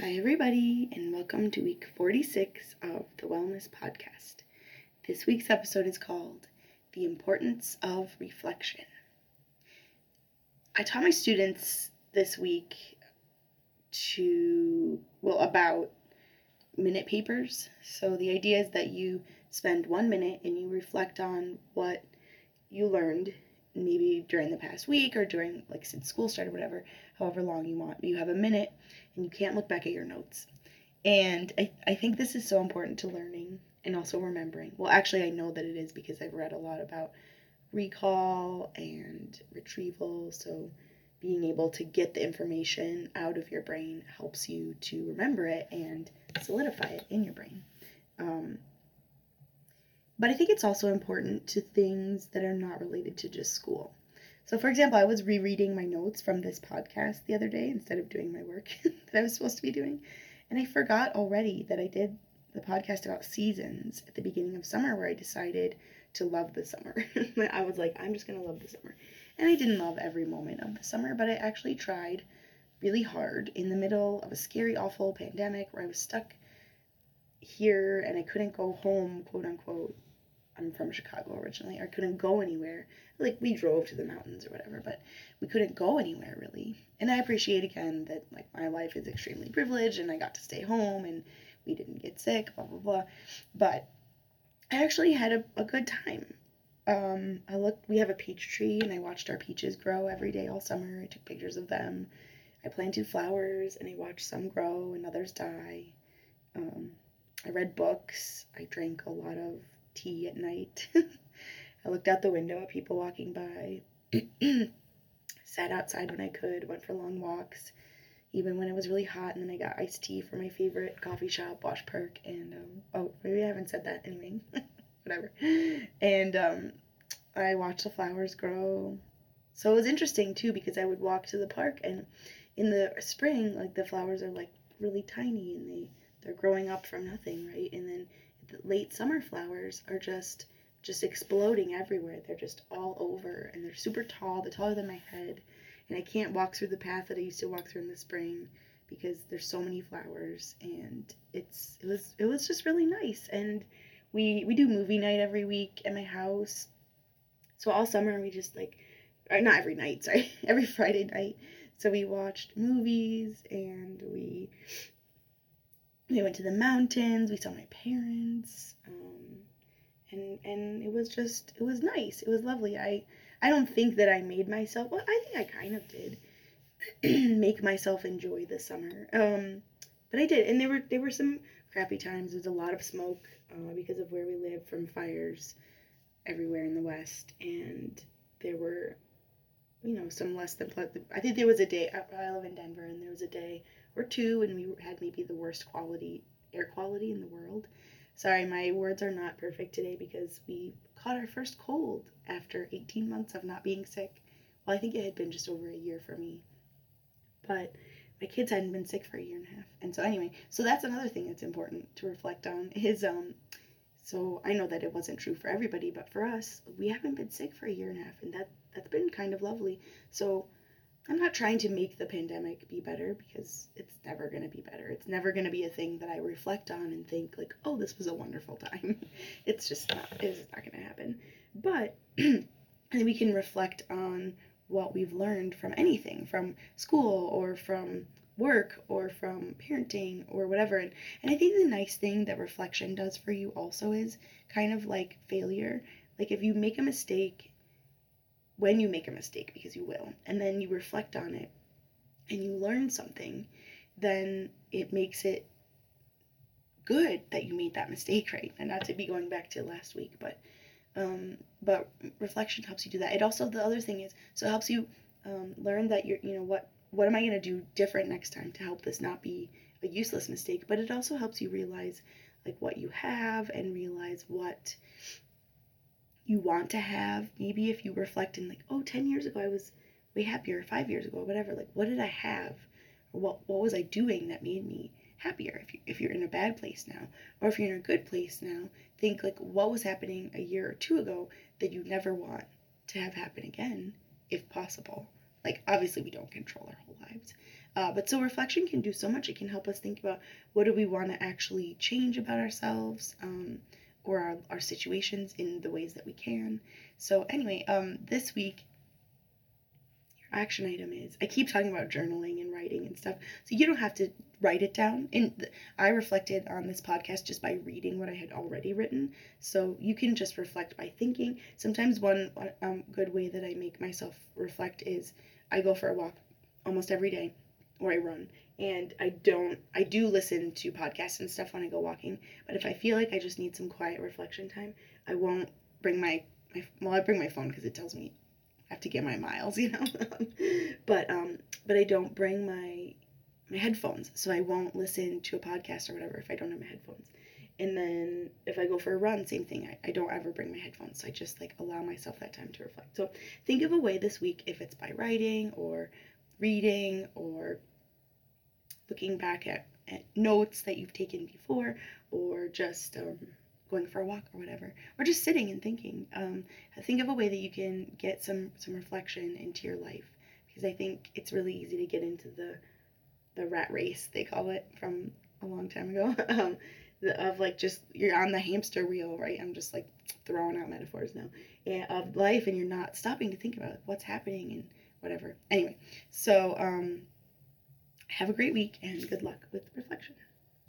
Hi, everybody, and welcome to week 46 of the Wellness Podcast. This week's episode is called The Importance of Reflection. I taught my students this week to, well, about minute papers. So the idea is that you spend one minute and you reflect on what you learned during the past week or during like since school started whatever however long you want you have a minute and you can't look back at your notes. And I, I think this is so important to learning and also remembering. Well actually i know that it is because i've read a lot about recall and retrieval. So being able to get the information out of your brain helps you to remember it and solidify it in your brain. Um, but I think it's also important to things that are not related to just school. So, for example, I was rereading my notes from this podcast the other day instead of doing my work that I was supposed to be doing. And I forgot already that I did the podcast about seasons at the beginning of summer where I decided to love the summer. I was like, I'm just going to love the summer. And I didn't love every moment of the summer, but I actually tried really hard in the middle of a scary, awful pandemic where I was stuck here and I couldn't go home, quote unquote, I'm from Chicago originally. I couldn't go anywhere. Like we drove to the mountains or whatever, but we couldn't go anywhere really. And I appreciate again that like my life is extremely privileged and I got to stay home and we didn't get sick, blah blah blah. But I actually had a, a good time. Um, I looked. We have a peach tree, and I watched our peaches grow every day all summer. I took pictures of them. I planted flowers, and I watched some grow and others die. Um, I read books. I drank a lot of tea at night. I looked out the window at people walking by, sat outside when I could, went for long walks, even when it was really hot. And then I got iced tea from my favorite coffee shop, Wash Perk. And um, oh, maybe I haven't said that anyway. Whatever. And um, I watched the flowers grow. So it was interesting too because I would walk to the park and in the spring, like the flowers are like really tiny and they they're growing up from nothing, right? And then the late summer flowers are just just exploding everywhere. They're just all over and they're super tall. They're taller than my head. And I can't walk through the path that I used to walk through in the spring because there's so many flowers and it's it was it was just really nice. And we we do movie night every week at my house. So all summer we just like or not every night, sorry, every Friday night. So we watched movies and we we went to the mountains. We saw my parents, um, and and it was just it was nice. It was lovely. I I don't think that I made myself. Well, I think I kind of did make myself enjoy the summer. Um, but I did, and there were there were some crappy times. There was a lot of smoke uh, because of where we live from fires everywhere in the West, and there were you know some less than pleasant. I think there was a day. I live in Denver, and there was a day or two, and we had maybe the worst quality air quality in the world. Sorry, my words are not perfect today because we caught our first cold after 18 months of not being sick. Well, I think it had been just over a year for me. But my kids hadn't been sick for a year and a half. And so anyway, so that's another thing that's important to reflect on is um so I know that it wasn't true for everybody, but for us, we haven't been sick for a year and a half and that that's been kind of lovely. So I'm not trying to make the pandemic be better because it's never going to be better. It's never going to be a thing that I reflect on and think like, "Oh, this was a wonderful time." it's just not it's not going to happen. But we can reflect on what we've learned from anything, from school or from work or from parenting or whatever. And, and I think the nice thing that reflection does for you also is kind of like failure. Like if you make a mistake when you make a mistake, because you will, and then you reflect on it and you learn something, then it makes it good that you made that mistake, right? And not to be going back to last week, but um, but reflection helps you do that. It also the other thing is so it helps you um, learn that you're you know what what am I gonna do different next time to help this not be a useless mistake. But it also helps you realize like what you have and realize what you want to have. Maybe if you reflect and like, oh, 10 years ago I was way happier, five years ago, whatever. Like, what did I have? Or what, what was I doing that made me happier? If, you, if you're in a bad place now, or if you're in a good place now, think like, what was happening a year or two ago that you never want to have happen again, if possible. Like, obviously, we don't control our whole lives. Uh, but so reflection can do so much. It can help us think about what do we want to actually change about ourselves um, or our, our situations in the ways that we can. So anyway, um, this week your action item is I keep talking about journaling and writing and stuff. So you don't have to write it down. And I reflected on this podcast just by reading what I had already written. So you can just reflect by thinking. Sometimes one um, good way that I make myself reflect is I go for a walk almost every day or I run. And I don't, I do listen to podcasts and stuff when I go walking. But if I feel like I just need some quiet reflection time, I won't bring my, my well, I bring my phone because it tells me I have to get my miles, you know. but um, but I don't bring my my headphones, so I won't listen to a podcast or whatever if I don't have my headphones. And then if I go for a run, same thing. I, I don't ever bring my headphones. So I just like allow myself that time to reflect. So think of a way this week, if it's by writing or reading or looking back at, at notes that you've taken before or just um, going for a walk or whatever, or just sitting and thinking. Um, think of a way that you can get some some reflection into your life because I think it's really easy to get into the the rat race they call it from a long time ago um, the, of like just you're on the hamster wheel right i'm just like throwing out metaphors now yeah, of life and you're not stopping to think about what's happening and whatever. Anyway so um have a great week and good luck with reflection